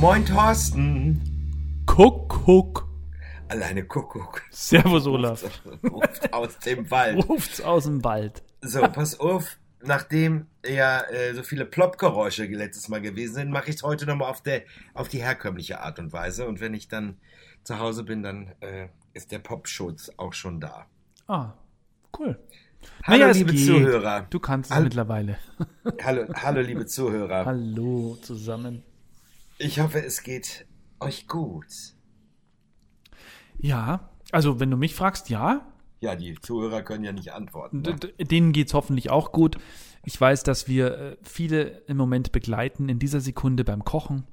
moin Thorsten. Kuckuck. Alleine Kuckuck. Servus Olaf. Ruft aus dem Wald. Ruft's aus dem Wald. So, pass auf. Nachdem ja äh, so viele Plop-Geräusche letztes Mal gewesen sind, mache ich es heute nochmal auf, auf die herkömmliche Art und Weise. Und wenn ich dann zu Hause bin, dann äh, ist der Popschutz auch schon da. Ah, cool. Hallo, Naja, liebe geht. Zuhörer. Du kannst es Hall- mittlerweile. Hallo, hallo, liebe Zuhörer. Hallo zusammen. Ich hoffe, es geht euch gut. Ja, also wenn du mich fragst, ja. Ja, die Zuhörer können ja nicht antworten. Ne? denen geht's hoffentlich auch gut. Ich weiß, dass wir äh, viele im Moment begleiten in dieser Sekunde beim Kochen,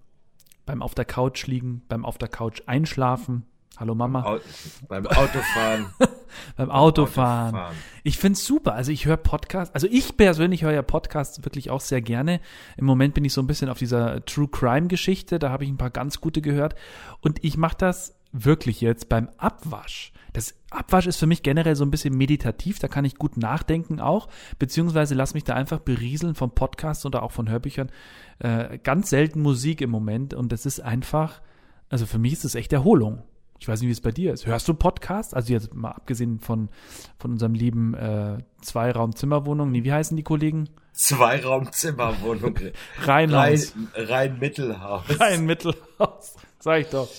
beim auf der Couch liegen, beim auf der Couch einschlafen. Hallo Mama. Au beim Autofahren. beim Autofahren. Autofahren. Ich find's super. Also ich höre Podcasts. Also ich persönlich höre ja Podcasts wirklich auch sehr gerne. Im Moment bin ich so ein bisschen auf dieser True Crime Geschichte. Da habe ich ein paar ganz gute gehört. Und ich mache das wirklich jetzt beim Abwasch. Das Abwasch ist für mich generell so ein bisschen meditativ. Da kann ich gut nachdenken auch. Beziehungsweise lass mich da einfach berieseln vom Podcast oder auch von Hörbüchern. Äh, ganz selten Musik im Moment. Und das ist einfach, also für mich ist es echt Erholung. Ich weiß nicht, wie es bei dir ist. Hörst du Podcasts? Also jetzt mal abgesehen von, von unserem lieben äh, Zweiraum-Zimmerwohnung. Nee, wie heißen die Kollegen? Zweiraumzimmerwohnung. Rheinhaus. Rein, rein Mittelhaus. Rhein Mittelhaus. Sag ich doch.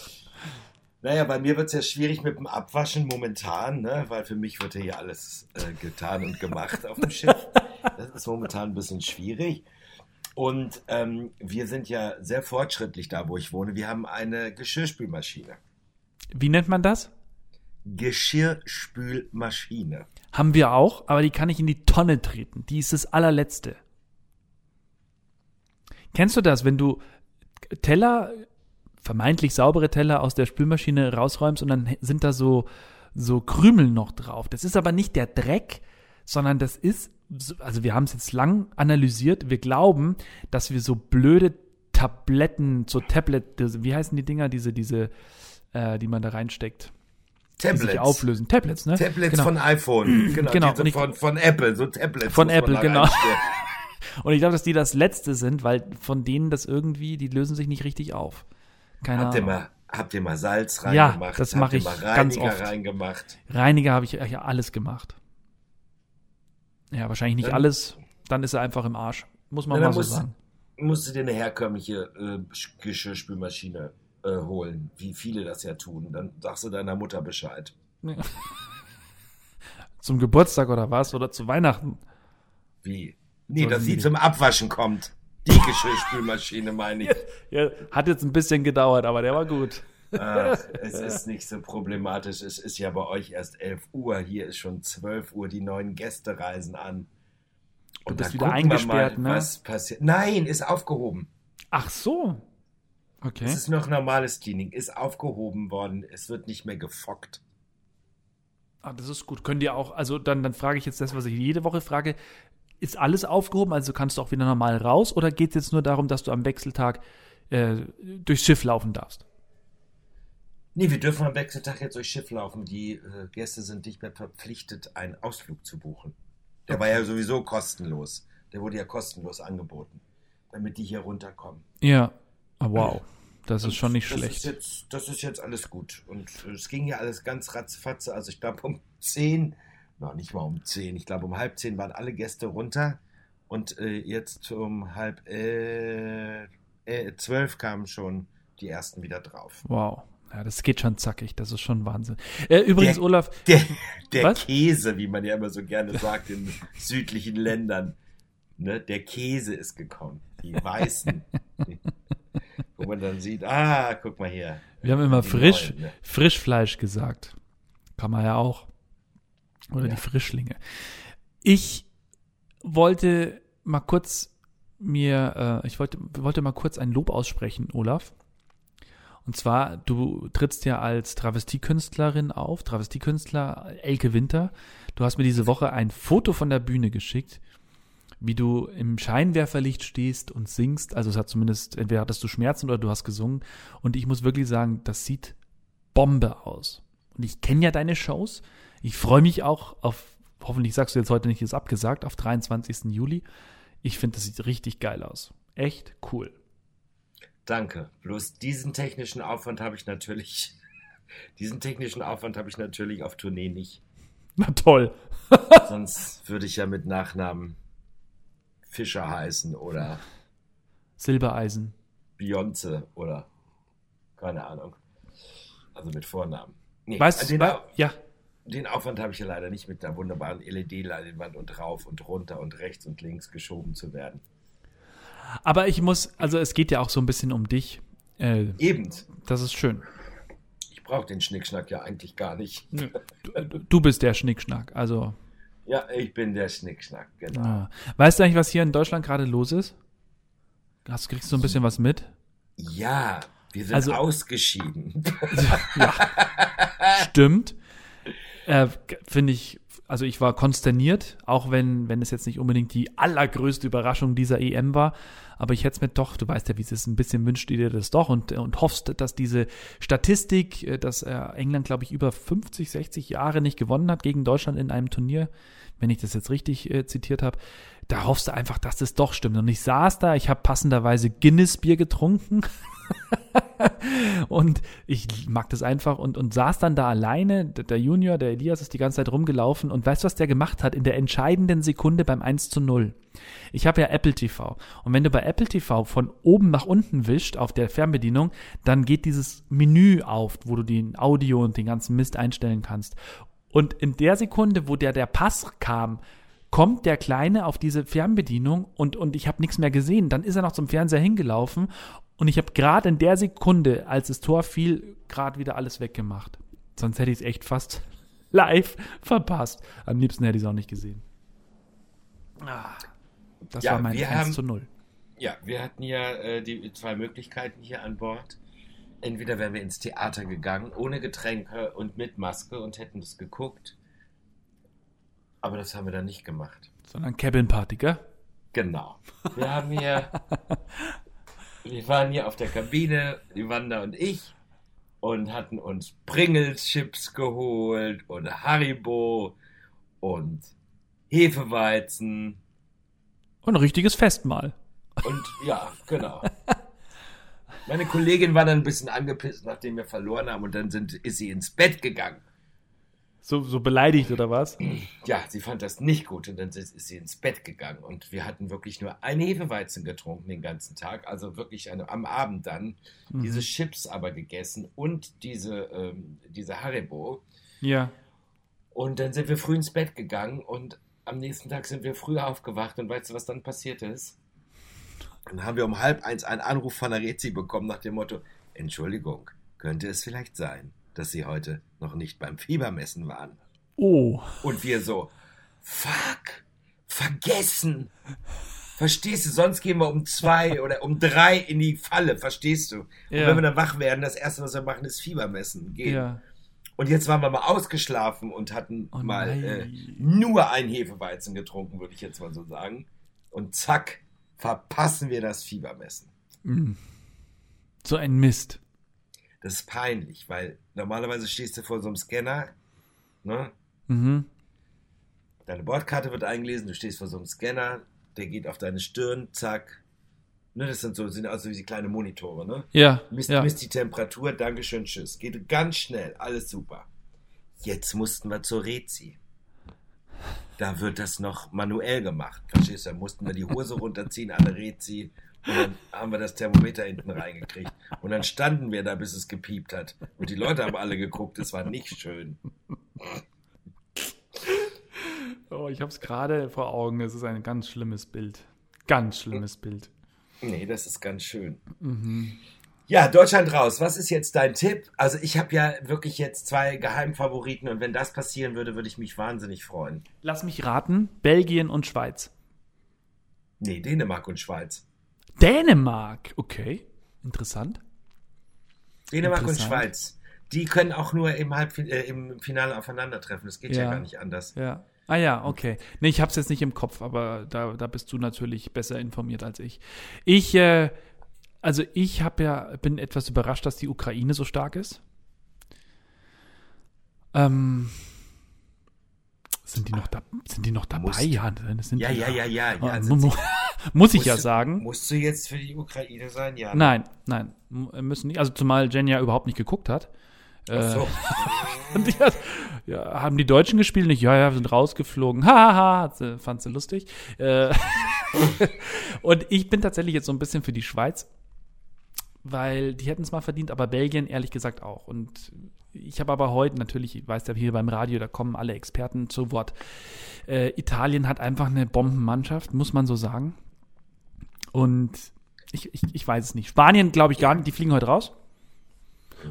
Naja, bei mir wird es ja schwierig mit dem Abwaschen momentan, ne? weil für mich wird ja hier alles äh, getan und gemacht auf dem Schiff. Das ist momentan ein bisschen schwierig. Und ähm, wir sind ja sehr fortschrittlich da, wo ich wohne. Wir haben eine Geschirrspülmaschine. Wie nennt man das? Geschirrspülmaschine. Haben wir auch, aber die kann ich in die Tonne treten. Die ist das allerletzte. Kennst du das, wenn du Teller, vermeintlich saubere Teller aus der Spülmaschine rausräumst und dann sind da so, so Krümel noch drauf? Das ist aber nicht der Dreck, sondern das ist, so- also wir haben es jetzt lang analysiert. Wir glauben, dass wir so blöde Tabletten, so Tablet, wie heißen die Dinger, diese, diese, äh, die man da reinsteckt, die sich Tablets. auflösen. Tablets, ne? Tablets Genau. von iPhone. Genau, Genau, ich- von, von Apple, so Tablets. Von Apple, genau. Und ich glaube, dass die das Letzte sind, weil von denen das irgendwie, die lösen sich nicht richtig auf. Keine Habt ihr, Ahnung. mal, habt ihr mal Salz Ja, reingemacht? das Habt mache ihr ich mal ganz Reiniger oft. reingemacht? Reiniger habe ich ja alles gemacht. Ja, wahrscheinlich nicht Dann- alles. Dann ist er einfach im Arsch. Muss man Ja, mal so musst- sagen. musst du dir eine herkömmliche äh, Geschirrspülmaschine äh, holen, wie viele das ja tun. Dann sagst du deiner Mutter Bescheid. Zum Geburtstag oder was? Oder zu Weihnachten? Wie? Nee, So dass sie zum Abwaschen kommt. Die Geschirrspülmaschine meine ich. Ja, hat jetzt ein bisschen gedauert, aber der war gut. Ach, es ist nicht so problematisch. Es ist ja bei euch erst 11 Uhr. Hier ist schon 12 Uhr. Die neuen Gäste reisen an. Du bist wieder eingesperrt, ne? Was passiert? Nein, ist aufgehoben. Ach so. Okay. Es ist noch normales Cleaning. Ist aufgehoben worden. Es wird nicht mehr gefockt. Ah, das ist gut. Können die auch, also dann, dann frage ich jetzt das, was ich jede Woche frage. Ist alles aufgehoben? Also kannst du auch wieder normal raus? Oder geht es jetzt nur darum, dass du am Wechseltag äh, durchs Schiff laufen darfst? Nee, wir dürfen am Wechseltag jetzt durchs Schiff laufen. Die äh, Gäste sind nicht mehr verpflichtet, einen Ausflug zu buchen. Der war ja sowieso kostenlos. Der wurde ja kostenlos angeboten, damit die hier runterkommen. Ja. Ah, wow. Das ist Und schon nicht das schlecht. Ist jetzt, das ist jetzt alles gut. Und es ging ja alles ganz ratzfatze. Also ich glaube um 10, noch nicht mal um 10, ich glaube um halb 10 waren alle Gäste runter. Und äh, jetzt um halb äh, äh, 12 kamen schon die ersten wieder drauf. Wow. Ja, das geht schon zackig. Das ist schon Wahnsinn. Äh, übrigens, Der- Olaf, Der, der? Käse, wie man ja immer so gerne sagt in südlichen Ländern. Ne? Der Käse ist gekommen. Die weißen. Wo man dann sieht, ah, guck mal hier. wir haben immer Die frisch, neuen, ne? Frischfleisch gesagt. Kann man ja auch. Oder Ja. die Frischlinge. Ich wollte mal kurz mir, äh, ich wollte, wollte mal kurz ein Lob aussprechen, Olaf. Und zwar, du trittst ja als Travestiekünstlerin auf, Travestiekünstler Elke Winter. Du hast mir diese Woche ein Foto von der Bühne geschickt, wie du im Scheinwerferlicht stehst und singst. Also es hat zumindest, entweder hattest du Schmerzen oder du hast gesungen. Und ich muss wirklich sagen, das sieht Bombe aus. Und ich kenne ja deine Shows. Ich freue mich auch auf, hoffentlich sagst du jetzt heute nicht, ist abgesagt, auf 23. Juli. Ich finde, das sieht richtig geil aus. Echt cool. Danke. Bloß diesen technischen Aufwand habe ich natürlich, diesen technischen Aufwand habe ich natürlich auf Tournee nicht. Na toll. Sonst würde ich ja mit Nachnamen Fischer heißen oder Silbereisen. Beyonce oder keine Ahnung. Also mit Vornamen. Nee, Weißt den, du, ja, den Aufwand habe ich ja leider nicht mit der wunderbaren LED-Leinwand und rauf und runter und rechts und links geschoben zu werden. aber ich muss, also es geht ja auch so ein bisschen um dich. Äh, Eben. das ist schön. Ich brauche den Schnickschnack ja eigentlich gar nicht. Du, du bist der Schnickschnack. Also, Ja, ich bin der Schnickschnack, genau. ja. weißt du eigentlich, was hier in Deutschland gerade los ist? Hast, kriegst du ein bisschen was mit? Ja, wir sind Also- ausgeschieden. Stimmt. Äh, Finde ich, also ich war konsterniert, auch wenn, wenn es jetzt nicht unbedingt die allergrößte Überraschung dieser EM war. Aber ich hätte es mir doch, du weißt ja, wie es ist, ein bisschen wünscht dir das doch und, und hoffst, dass diese Statistik, äh, dass äh, England, glaube ich, über 50, 60 Jahre nicht gewonnen hat gegen Deutschland in einem Turnier, wenn ich das jetzt richtig äh, zitiert habe, da hoffst du einfach, dass das doch stimmt. Und ich saß da, ich habe passenderweise Guinness-Bier getrunken. Und ich mag das einfach und, und saß dann da alleine. Der Junior, der Elias, ist die ganze Zeit rumgelaufen und weißt du, was der gemacht hat? In der entscheidenden Sekunde beim 1 zu 0. Ich habe ja Apple TV. Und wenn du bei Apple TV von oben nach unten wischt auf der Fernbedienung, dann geht dieses Menü auf, wo du den Audio und den ganzen Mist einstellen kannst. Und in der Sekunde, wo der, der Pass kam, kommt der Kleine auf diese Fernbedienung und, und ich habe nichts mehr gesehen. Dann ist er noch zum Fernseher hingelaufen und ich habe gerade in der Sekunde, als das Tor fiel, gerade wieder alles weggemacht. Sonst hätte ich es echt fast live verpasst. Am liebsten hätte ich es auch nicht gesehen. Ah, das Ja, war mein wir 1 haben- zu 0. Ja, wir hatten ja äh, die zwei Möglichkeiten hier an Bord. Entweder wären wir ins Theater gegangen, ohne Getränke und mit Maske und hätten das geguckt. Aber das haben wir dann nicht gemacht. Sondern Cabin Party, gell? Genau. Wir haben hier, wir waren hier auf der Kabine, die Wanda und ich, und hatten uns Pringles Chips geholt und Haribo und Hefeweizen Und ein richtiges Festmahl. und ja, genau. Meine Kollegin war dann ein bisschen angepisst, nachdem wir verloren haben, und dann sind, ist sie ins Bett gegangen. So, so beleidigt oder was? Ja, sie fand das nicht gut und dann ist sie ins Bett gegangen und wir hatten wirklich nur ein Hefeweizen getrunken den ganzen Tag, also wirklich eine, am Abend dann diese Chips aber gegessen und diese, ähm, diese Haribo Ja. und dann sind wir früh ins Bett gegangen und am nächsten Tag sind wir früh aufgewacht und weißt du, was dann passiert ist? Dann haben wir um halb eins einen Anruf von der Rezi bekommen nach dem Motto, Entschuldigung, könnte es vielleicht sein, dass Sie heute noch nicht beim Fiebermessen waren? Oh. Und wir so, fuck, vergessen. Verstehst du? Sonst gehen wir um zwei oder um drei in die Falle, verstehst du? Und Ja. wenn wir dann wach werden, das erste, was wir machen, ist Fiebermessen. Gehen. Ja. Und jetzt waren wir mal ausgeschlafen und hatten Oh mal äh, nur ein Hefeweizen getrunken, würde ich jetzt mal so sagen. Und zack, verpassen wir das Fiebermessen. So ein Mist. Das ist peinlich, weil normalerweise stehst du vor so einem Scanner, ne? Mhm. Deine Bordkarte wird eingelesen, du stehst vor so einem Scanner, der geht auf deine Stirn, zack. Ne, das sind so, sind also wie kleine Monitore, ne? Ja. Misst, ja. misst die Temperatur, Dankeschön, tschüss. Geht ganz schnell, alles super. Jetzt mussten wir zur Rezi. Da wird das noch manuell gemacht. Verstehst du? Da mussten wir die Hose runterziehen der Rezi und dann haben wir das Thermometer hinten reingekriegt. Und dann standen wir da, bis es gepiept hat. Und die Leute haben alle geguckt, es war nicht schön. Oh, ich habe es gerade vor Augen. Es ist ein ganz schlimmes Bild. Ganz schlimmes Bild. Nee, das ist ganz schön. Ja, Deutschland raus. Was ist jetzt dein Tipp? Also ich habe ja wirklich jetzt zwei Geheimfavoriten und wenn das passieren würde, würde ich mich wahnsinnig freuen. Lass mich raten. Belgien und Schweiz. Nee, Dänemark und Schweiz. Dänemark. Okay. Interessant. Dänemark und Interessant. Schweiz. Die können auch nur im, Halbfin äh, im Finale aufeinandertreffen. Das geht ja. Ja. gar nicht anders. Ja. Ah ja, okay. Nee, ich hab's jetzt nicht im Kopf, aber da, da bist du natürlich besser informiert als ich. Ich, äh, also ich habe ja, bin etwas überrascht, dass die Ukraine so stark ist. Ähm, Sind die noch, da, sind die noch dabei? Musst. Ja, Ja, ja, ja, ja, ja. Sind mu- muss ich ja du- sagen. Musst du jetzt für die Ukraine sein? Ja. Nein, nein, m- müssen nicht. Also zumal Jen ja überhaupt nicht geguckt hat. Ach so. Und die hat, ja, haben die Deutschen gespielt? Nicht, ja, ja, sind rausgeflogen. Sie- fand sie lustig. Äh, und ich bin tatsächlich jetzt so ein bisschen für die Schweiz, weil die hätten es mal verdient, aber Belgien ehrlich gesagt auch. Und ich habe aber heute natürlich, ich weiß ja hier beim Radio, da kommen alle Experten zu Wort. Äh, Italien hat einfach eine Bombenmannschaft, muss man so sagen. Und ich, ich, ich weiß es nicht. Spanien glaube ich gar nicht, die fliegen heute raus.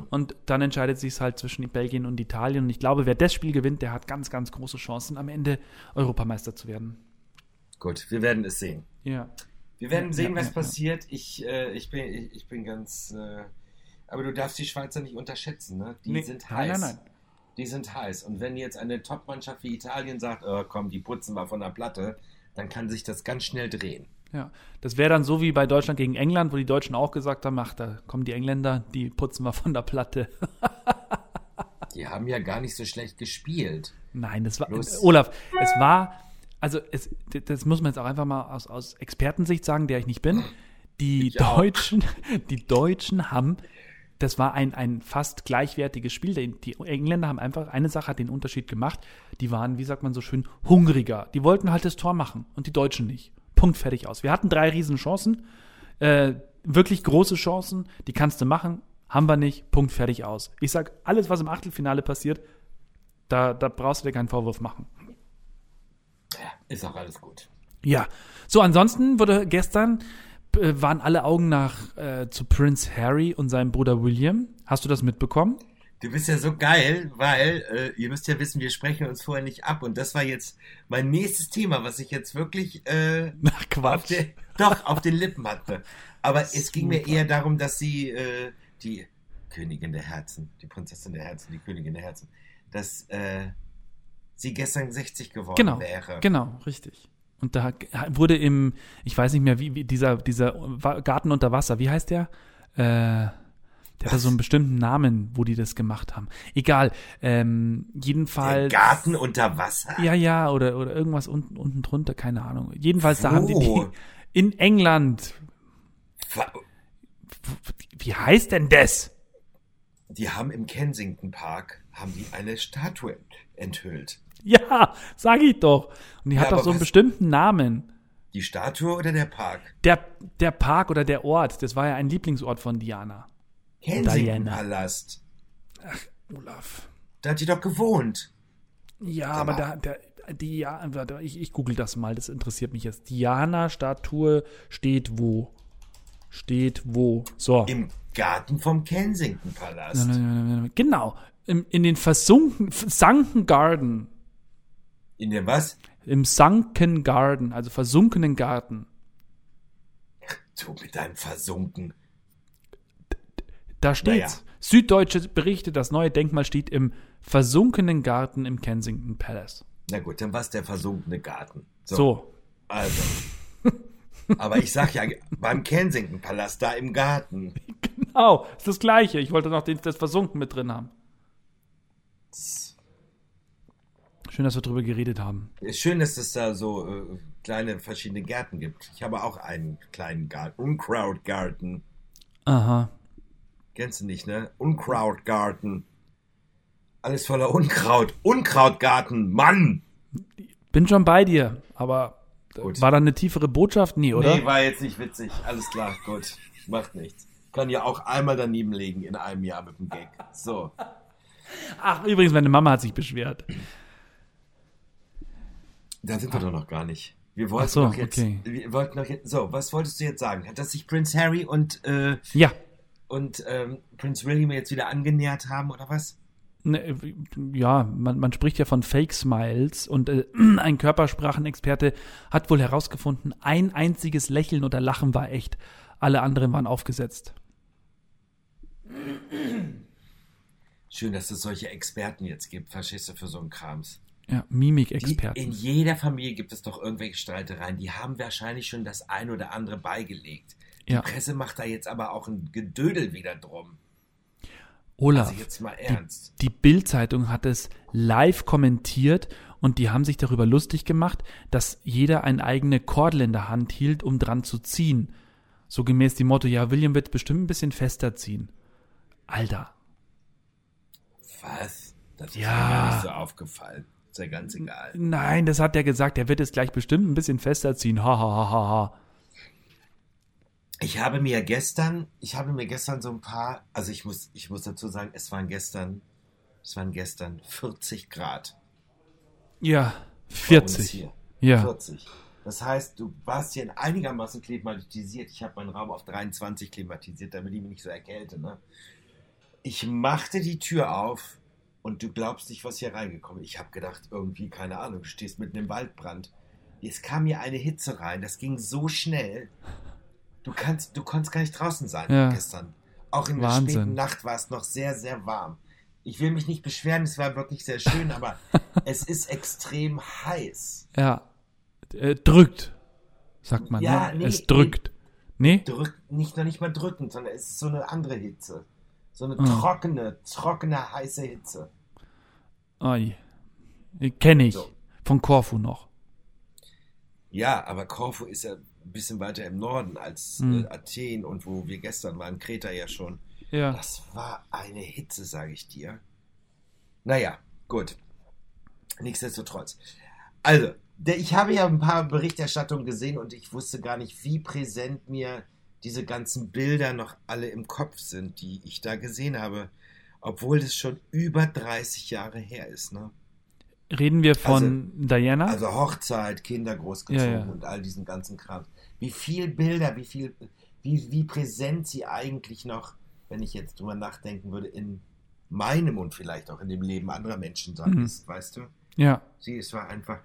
Und dann entscheidet sich es halt zwischen Belgien und Italien. Und ich glaube, wer das Spiel gewinnt, der hat ganz, ganz große Chancen, am Ende Europameister zu werden. Gut, wir werden es sehen. Ja. Wir werden sehen, Ja, was ja, ja. passiert. Ich, äh, ich, bin, ich, ich bin ganz. Äh, aber du darfst die Schweizer nicht unterschätzen, ne? Die Nee, sind nein, heiß. nein, nein. Die sind heiß. Und wenn jetzt eine Top-Mannschaft wie Italien sagt, oh, komm, die putzen wir von der Platte, dann kann sich das ganz schnell drehen. Ja, das wäre dann so wie bei Deutschland gegen England, wo die Deutschen auch gesagt haben, ach, da kommen die Engländer, die putzen wir von der Platte. Die haben ja gar nicht so schlecht gespielt. Nein, das war, Bloß- Olaf, es war, also es, das muss man jetzt auch einfach mal aus, aus Expertensicht sagen, der ich nicht bin. Die Ich auch. Deutschen, die Deutschen haben, das war ein, ein fast gleichwertiges Spiel. Die, Engländer haben einfach, eine Sache hat den Unterschied gemacht. Die waren, wie sagt man so schön, hungriger. Die wollten halt das Tor machen und die Deutschen nicht. Punkt, fertig aus. Wir hatten drei riesen Chancen, äh, wirklich große Chancen, die kannst du machen, haben wir nicht, Punkt, fertig aus. Ich sag, alles, was im Achtelfinale passiert, da, da brauchst du dir keinen Vorwurf machen. Ja, ist auch alles gut. Ja. So, ansonsten wurde gestern waren alle Augen nach äh, zu Prince Harry und seinem Bruder William. Hast du das mitbekommen? Du bist ja so geil, weil äh, ihr müsst ja wissen, wir sprechen uns vorher nicht ab. Und das war jetzt mein nächstes Thema, was ich jetzt wirklich äh, Ach, auf Quatsch. der, doch auf den Lippen hatte. Aber es ging mir Super. eher darum, dass sie äh, die Königin der Herzen, die Prinzessin der Herzen, die Königin der Herzen, dass äh, sie gestern 60 geworden Genau, wäre. genau, richtig. Und da wurde im, ich weiß nicht mehr, wie, wie dieser, dieser Garten unter Wasser, wie heißt der? Äh, der hatte so einen bestimmten Namen, wo die das gemacht haben. Egal. Ähm, Der jedenfalls. Garten unter Wasser? Ja, ja, oder, oder irgendwas unten, unten drunter, keine Ahnung. Jedenfalls, da haben die, die in England. Wie heißt denn das? Die haben im Kensington Park haben die eine Statue enthüllt. Ja, sag ich doch. Und die Ja, hat doch so einen bestimmten Namen. Die Statue oder der Park? Der, der Park oder der Ort, das war ja ein Lieblingsort von Diana. Kensington Diana. Palast. Olaf. Da hat die doch gewohnt. Ja, aber da, der, die, ja, ich, ich google das mal, das interessiert mich jetzt. Diana-Statue steht wo? Steht wo? So. Im Garten vom Kensington Palast. Genau. Im, in den versunken, Sunken Garden. In dem was? Im Sunken Garden, also versunkenen Garten. Du mit deinem Versunken. Da steht's. Naja. Süddeutsche berichtet, das neue Denkmal steht im versunkenen Garten im Kensington Palace. Na gut, dann war's der versunkene Garten. So. Also. Aber ich sag ja, beim Kensington Palast, da im Garten. Genau, ist das gleiche. Ich wollte noch den, das Versunken mit drin haben. Schön, dass wir drüber geredet haben. Ist schön, dass es da so äh, kleine verschiedene Gärten gibt. Ich habe auch einen kleinen Garten. Unkrautgarten. Aha. Kennst du nicht, ne? Unkrautgarten. Alles voller Unkraut. Unkrautgarten, Mann! Bin schon bei dir, aber Gut. war da eine tiefere Botschaft? Nee, oder? Nee, war jetzt nicht witzig. Alles klar, gut. Macht nichts. Kann ja auch einmal daneben legen in einem Jahr mit dem Gag. So. Ach, übrigens, meine Mama hat sich beschwert. Da sind wir doch noch gar nicht. Wir wollten so, doch jetzt. okay. Wir wollten noch jetzt. So, was wolltest du jetzt sagen? Dass sich Prince Harry und, äh, Ja. und ähm, Prince William jetzt wieder angenähert haben, oder was? Ne, ja, man, man spricht ja von Fake Smiles und äh, ein Körpersprachenexperte hat wohl herausgefunden, ein einziges Lächeln oder Lachen war echt. Alle anderen waren aufgesetzt. Schön, dass es solche Experten jetzt gibt, verstehst du, für so einen Krams. Ja, Die, Mimik-Experten. in jeder Familie gibt es doch irgendwelche Streitereien. Die haben wahrscheinlich schon das ein oder andere beigelegt. Die Ja. Presse macht da jetzt aber auch ein Gedödel wieder drum. Olaf, Also jetzt mal ernst. die Bild-Zeitung hat es live kommentiert und die haben sich darüber lustig gemacht, dass jeder eine eigene Kordel in der Hand hielt, um dran zu ziehen. So gemäß dem Motto, ja, William wird bestimmt ein bisschen fester ziehen. Alter. Was? Das ist Ja. mir gar nicht so aufgefallen. Ist ja ganz egal. Nein, das hat er gesagt, er wird es gleich bestimmt ein bisschen fester ziehen. Ha, ha, ha, ha, ha. Ich habe mir gestern, ich habe mir gestern so ein paar, also ich muss, ich muss dazu sagen, es waren gestern, es waren gestern 40 Grad. Ja, bei uns 40. Hier. Ja. 40. Das heißt, du warst hier einigermaßen klimatisiert. Ich habe meinen Raum auf 23 klimatisiert, damit ich mich nicht so erkälte. Ne? Ich machte die Tür auf und du glaubst nicht, was hier reingekommen ist. Ich habe gedacht, irgendwie, keine Ahnung, du stehst mitten im Waldbrand. Es kam hier eine Hitze rein, das ging so schnell. Du, kannst, du konntest gar nicht draußen sein Ja. gestern. Auch in der Wahnsinn. späten Nacht war es noch sehr, sehr warm. Ich will mich nicht beschweren, es war wirklich sehr schön, aber es ist extrem heiß. Ja. Äh, drückt, sagt man. Ja, ne? nee, es drückt. Nee? drückt, nicht noch nicht mal drückend, sondern es ist so eine andere Hitze. So eine Mhm. trockene, trockene, heiße Hitze. Oi. Kenne ich. So. Von Korfu noch. Ja, aber Korfu ist ja ein bisschen weiter im Norden als Mhm. äh, Athen und wo wir gestern waren, Kreta ja schon. Ja. Das war eine Hitze, sage ich dir. Naja, gut. Nichtsdestotrotz. Also, der, ich habe ja ein paar Berichterstattungen gesehen und ich wusste gar nicht, wie präsent mir diese ganzen Bilder noch alle im Kopf sind, die ich da gesehen habe. Obwohl das schon über 30 Jahre her ist, ne? Reden wir von Diana? Also Hochzeit, Kinder großgezogen Ja, ja. und all diesen ganzen Kram. Wie viel Bilder, wie viel, wie, wie präsent sie eigentlich noch, wenn ich jetzt drüber nachdenken würde, in meinem und vielleicht auch in dem Leben anderer Menschen sein Mhm. ist, weißt du? ja. Sie es war einfach.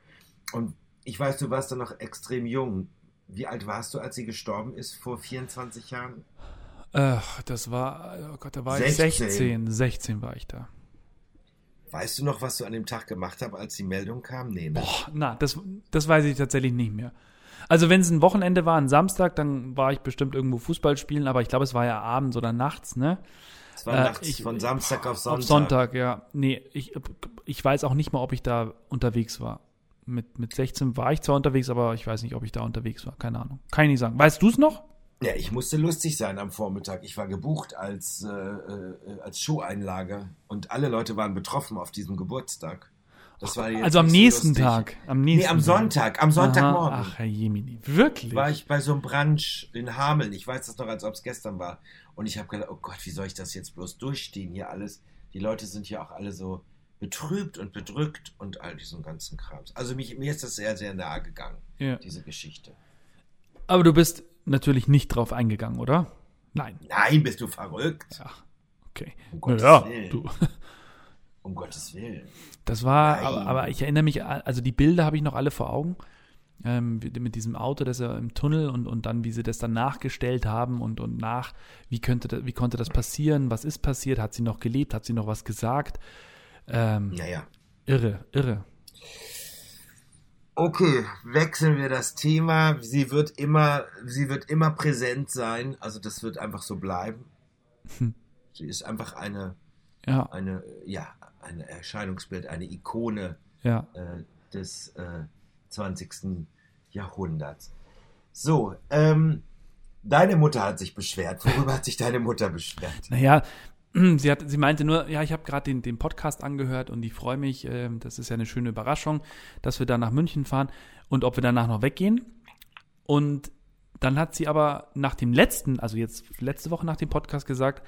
Und ich weiß, du warst da noch extrem jung. Wie alt warst du, als sie gestorben ist, vor 24 Jahren? Ach, das war, oh Gott, da war ich 16. 16. 16 war ich da. Weißt du noch, was du an dem Tag gemacht hast, als die Meldung kam? Nee, ne? Boah, na, das, das weiß ich tatsächlich nicht mehr. Also wenn es ein Wochenende war, ein Samstag, dann war ich bestimmt irgendwo Fußball spielen, aber ich glaube, es war ja abends oder nachts, ne? Es war Äh, nachts ich- von Samstag auf Sonntag. Auf Sonntag, ja. Nee, ich, ich weiß auch nicht mal, ob ich da unterwegs war. Mit, mit 16 war ich zwar unterwegs, aber ich weiß nicht, ob ich da unterwegs war. Keine Ahnung. Kann ich nicht sagen. Weißt du es noch? Ja, ich musste lustig sein am Vormittag. Ich war gebucht als, äh, äh, als Showeinlage und alle Leute waren betroffen auf diesem Geburtstag. Das war Also am nächsten lustig. Tag. Am nächsten Nee, am Tag. Sonntag, am Sonntagmorgen. Aha, ach, Herr Jemini. Wirklich? war ich bei so einem Brunch in Hameln. Ich weiß das noch, als ob es gestern war. Und ich habe gedacht, oh Gott, wie soll ich das jetzt bloß durchstehen hier alles? Die Leute sind hier auch alle so betrübt und bedrückt und all diesen ganzen Krams. Also mich, mir ist das sehr, sehr nahe gegangen, ja. diese Geschichte. Aber du bist natürlich nicht drauf eingegangen, oder? Nein. Nein, bist du verrückt? Ja. Okay. Um Gottes naja, Willen. du. Um Gottes Willen. Das war, aber, aber ich erinnere mich, also die Bilder habe ich noch alle vor Augen. Ähm, mit diesem Auto, das er im Tunnel und, und dann, wie sie das dann nachgestellt haben und, und nach, wie könnte das, wie konnte das passieren, was ist passiert, hat sie noch gelebt, hat sie noch was gesagt. Ähm, Naja. Irre, irre. Okay, wechseln wir das Thema. Sie wird immer, sie wird immer präsent sein. Also das wird einfach so bleiben. Hm. Sie ist einfach eine, Ja, eine, ja, ein Erscheinungsbild, eine Ikone ja. äh, des äh, 20. Jahrhunderts. So, ähm, deine Mutter hat sich beschwert. Worüber hat sich deine Mutter beschwert? Naja, sie, hat, sie meinte nur, ja, ich habe gerade den, den Podcast angehört und ich freue mich, ähm, das ist ja eine schöne Überraschung, dass wir da nach München fahren und ob wir danach noch weggehen. Und dann hat sie aber nach dem letzten, also jetzt letzte Woche nach dem Podcast gesagt,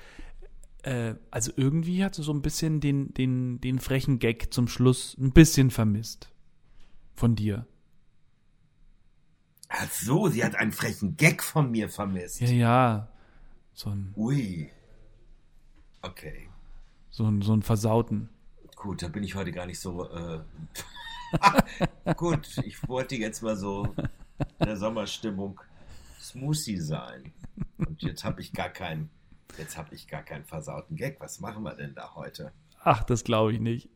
äh, also irgendwie hat sie so ein bisschen den, den, den frechen Gag zum Schluss ein bisschen vermisst. Von dir. Ach so, sie hat einen frechen Gag von mir vermisst. Ja, ja. So ein, Ui. Okay. so ein, so ein Versauten. Gut, da bin ich heute gar nicht so. Äh... Gut, ich wollte jetzt mal so in der Sommerstimmung Smoothie sein. Und jetzt habe ich gar keinen. Jetzt habe ich gar keinen versauten Gag. Was machen wir denn da heute? Ach, das glaube ich nicht.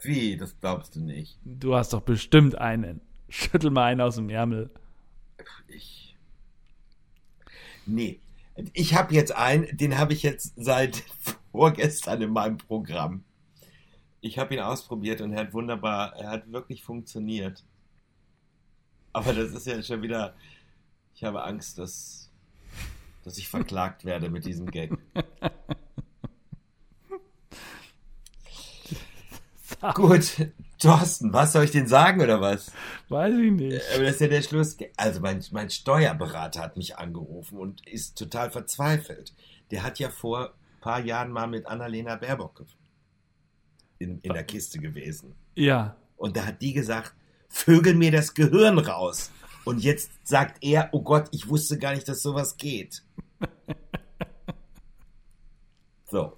Wie? Das glaubst du nicht. Du hast doch bestimmt einen. Schüttel mal einen aus dem Ärmel. Ich. Nee. Ich habe jetzt einen, den habe ich jetzt seit vorgestern in meinem Programm. Ich habe ihn ausprobiert und er hat wunderbar, er hat wirklich funktioniert. Aber das ist ja schon wieder, ich habe Angst, dass, dass ich verklagt werde mit diesem Gag. Gut, Thorsten, was soll ich denn sagen oder was? Weiß ich nicht. Aber das ist ja der Schluss. Also mein, mein Steuerberater hat mich angerufen und ist total verzweifelt. Der hat ja vor ein paar Jahren mal mit Annalena Baerbock in, in der Kiste gewesen. Ja. Und da hat die gesagt, vögel mir das Gehirn raus. Und jetzt sagt er, oh Gott, ich wusste gar nicht, dass sowas geht. So.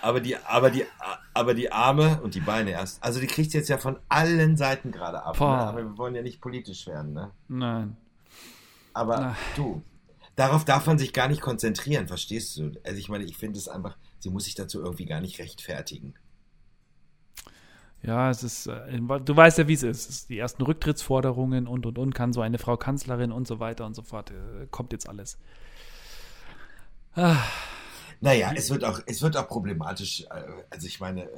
Aber die, aber die, aber die Arme und die Beine erst. Also die kriegt jetzt ja von allen Seiten gerade ab. Ne? Aber wir wollen ja nicht politisch werden, ne? Nein. Aber Na. du, darauf darf man sich gar nicht konzentrieren, verstehst du? Also ich meine, ich finde es einfach, sie muss sich dazu irgendwie gar nicht rechtfertigen. Ja, es ist, äh, du weißt ja, wie es ist. Es ist. Die ersten Rücktrittsforderungen und und und kann so eine Frau Kanzlerin und so weiter und so fort. Äh, Kommt jetzt alles. Ah, Naja, es wird auch, es wird auch problematisch. äh, Also ich meine,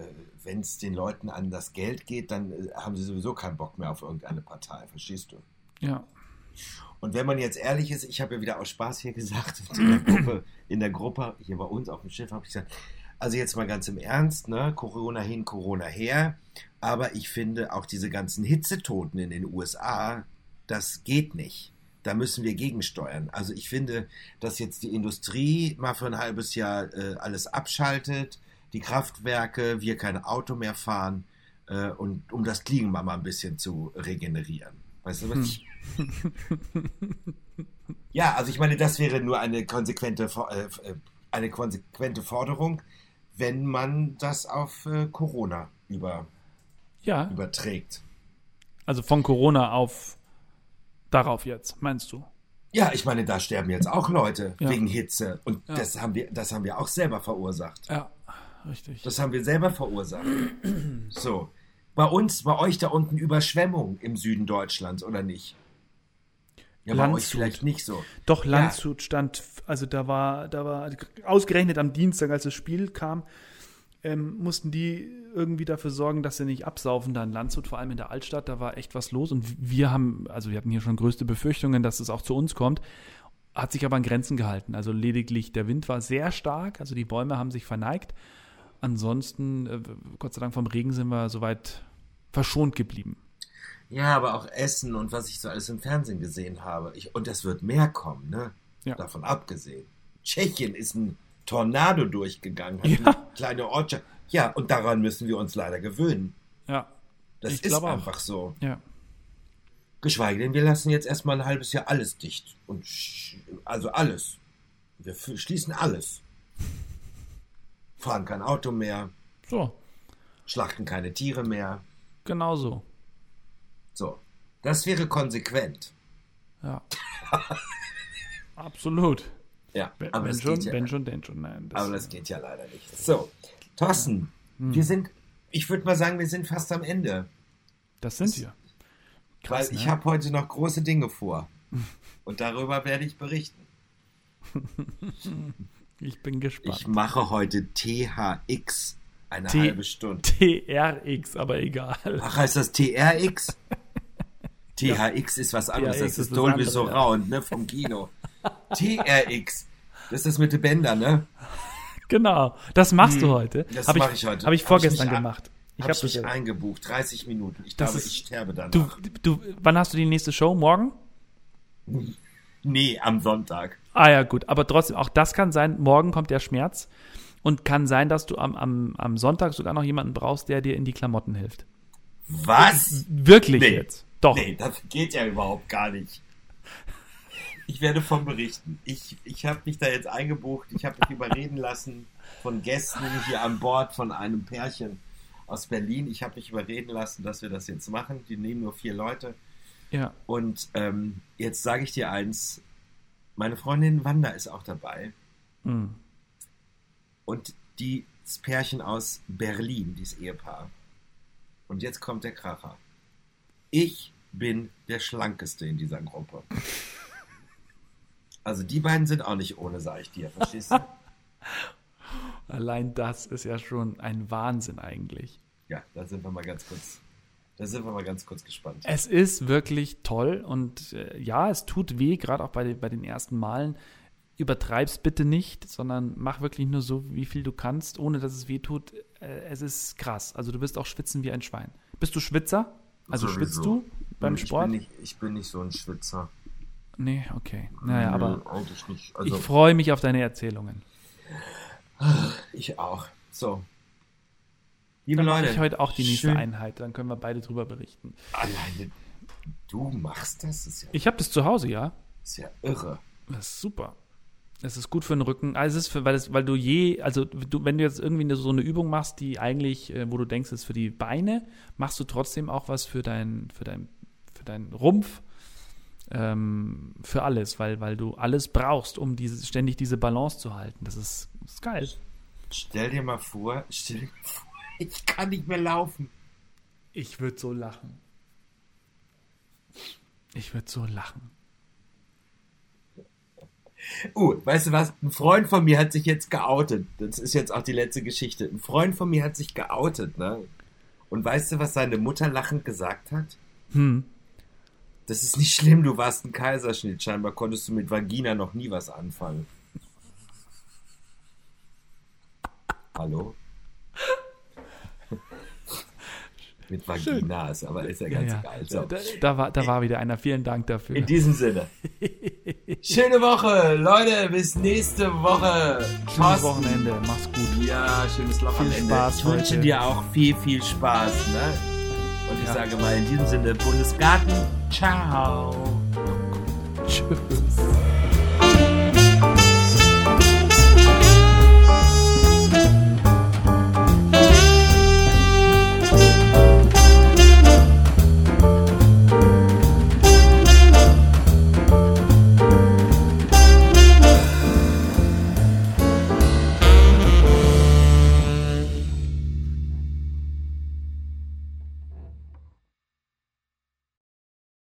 wenn es den Leuten an das Geld geht, dann äh, haben sie sowieso keinen Bock mehr auf irgendeine Partei, verstehst du? ja. Und wenn man jetzt ehrlich ist, ich habe ja wieder aus Spaß hier gesagt, in der Gruppe, in der Gruppe hier bei uns auf dem Schiff habe ich gesagt, also jetzt mal ganz im Ernst, ne, Corona hin, Corona her, aber ich finde auch diese ganzen Hitzetoten in den USA, das geht nicht. Da müssen wir gegensteuern. Also ich finde, dass jetzt die Industrie mal für ein halbes Jahr äh, alles abschaltet, die Kraftwerke, wir kein Auto mehr fahren äh, und um das Klima mal ein bisschen zu regenerieren. Weißt du, was ich ja, also ich meine, das wäre nur eine konsequente, äh, äh, eine konsequente Forderung, wenn man das auf äh, Corona über, Ja, überträgt. also von Corona auf darauf jetzt, meinst du? Ja, ich meine, da sterben jetzt auch Leute Ja. wegen Hitze und Ja. das haben wir, das haben wir auch selber verursacht. Ja, richtig. Das haben wir selber verursacht. So, bei uns, bei euch da unten Überschwemmung im Süden Deutschlands oder nicht? Ja, bei euch Landshut. vielleicht nicht so. Doch, Landshut stand, also da war, da war ausgerechnet am Dienstag, als das Spiel kam, ähm, mussten die irgendwie dafür sorgen, dass sie nicht absaufen da in Landshut, vor allem in der Altstadt, da war echt was los und wir haben, also wir hatten hier schon größte Befürchtungen, dass es auch zu uns kommt, hat sich aber an Grenzen gehalten. Also lediglich der Wind war sehr stark, also die Bäume haben sich verneigt. Ansonsten, äh, Gott sei Dank vom Regen sind wir soweit verschont geblieben. Ja, aber auch Essen und was ich so alles im Fernsehen gesehen habe. Ich, und es wird mehr kommen, ne? Ja. Davon abgesehen. Tschechien ist ein Tornado durchgegangen, hat Ja. eine kleine Ortschaft. Ja, und daran müssen wir uns leider gewöhnen. Ja, Das Ich ist glaube auch. einfach so. ja. Geschweige denn, wir lassen jetzt erstmal ein halbes Jahr alles dicht. Und also alles. Wir schließen alles. Fahren kein Auto mehr, So, schlachten keine Tiere mehr. genau so. So. Das wäre konsequent. Ja. Absolut. Ja, Wenn, aber wenn das schon, geht ja wenn schon, denn schon. Nein, das, Aber das geht ja leider nicht. So, Thorsten, Hm. wir sind, ich würde mal sagen, wir sind fast am Ende. das sind wir. Krass, weil ich ne? habe heute noch große Dinge vor. Und darüber werde ich berichten. Ich bin gespannt. Ich mache heute THX eine T- halbe Stunde. TRX, aber egal. Ach, heißt das TRX? THX ist was anderes. THX das ist ist das Dolby Surround, ne, vom Kino. TRX. Das ist das mit den Bändern, ne? Genau. Das machst du heute. Hm. Das Hab mache ich heute. Habe ich Hab ich vorgestern mich a- gemacht. Ich Hab habe ich mich eingebucht. 30 Minuten. Ich Das glaube, ist- ich sterbe danach. Du, du, wann hast du die nächste Show? Morgen? Nee, am Sonntag. Ah ja, gut. Aber trotzdem, auch das kann sein. Morgen kommt der Schmerz. Und kann sein, dass du am, am, am Sonntag sogar noch jemanden brauchst, der dir in die Klamotten hilft. Was? Wirklich Nee. jetzt. Doch. Nee, das geht ja überhaupt gar nicht. Ich werde von berichten. Ich, ich habe mich da jetzt eingebucht. Ich habe mich überreden lassen von Gästen hier an Bord von einem Pärchen aus Berlin. Ich habe mich überreden lassen, dass wir das jetzt machen. Die nehmen nur vier Leute. Ja. Und ähm, jetzt sage ich dir eins. Meine Freundin Wanda ist auch dabei. Hm. Und die das Pärchen aus Berlin, dieses Ehepaar. Und jetzt kommt der Kracher. Ich bin der Schlankeste in dieser Gruppe. Also die beiden sind auch nicht ohne, sag ich dir, verstehst du? Allein das ist ja schon ein Wahnsinn eigentlich. Ja, da sind wir mal ganz kurz. Da sind wir mal ganz kurz gespannt. Es ist wirklich toll und äh, ja, es tut weh, gerade auch bei, den- bei den ersten Malen. Übertreib's bitte nicht, sondern mach wirklich nur so, wie viel du kannst, ohne dass es weh tut. Äh, es ist krass. Also du wirst auch schwitzen wie ein Schwein. Bist du Schwitzer? Also Sowieso. schwitzt du beim ich Sport? Bin nicht, ich bin nicht so ein Schwitzer. Nee, okay. Naja, aber eigentlich nicht. ich Also, freue mich auf deine Erzählungen. ich, auch. So. Liebe Dann mache Leute. ich heute auch die nächste schön- Einheit, dann können wir beide drüber berichten. Alleine du machst das, ist ja, Ich habe das zu Hause, ja. ist ja irre. Das ist super. Es ist gut für den Rücken. Also es ist für, weil, es, weil du je, also du, wenn du jetzt irgendwie eine, so eine Übung machst, die eigentlich, äh, wo du denkst, ist für die Beine, machst du trotzdem auch was für dein, für dein, für deinen Rumpf, ähm, für alles, weil, weil du alles brauchst, um diese, ständig diese Balance zu halten. Das ist, das ist geil. Stell dir mal vor, stell dir mal vor, ich kann nicht mehr laufen. Ich würde so lachen. Ich würde so lachen. Uh, weißt du was? Ein Freund von mir hat sich jetzt geoutet. Das ist jetzt auch die letzte Geschichte. Ein Freund von mir hat sich geoutet, ne? Und weißt du, was seine Mutter lachend gesagt hat? Hm. Das ist nicht schlimm, du warst ein Kaiserschnitt. Scheinbar konntest du mit Vagina noch nie was anfangen. Hallo? mit Vagina ist, aber ist ja ganz Ja, geil. da, So. da, da, war, da war wieder einer. Vielen Dank dafür. In diesem Sinne. Schöne Woche, Leute. Bis nächste Woche. Schönes Thorsten. Wochenende. Mach's gut. Ja, schönes Loch am Viel. Spaß ich wünsche heute. dir auch viel, viel Spaß. Ne? Ich sage mal in diesem Sinne, Bundesgarten, ciao. Tschüss.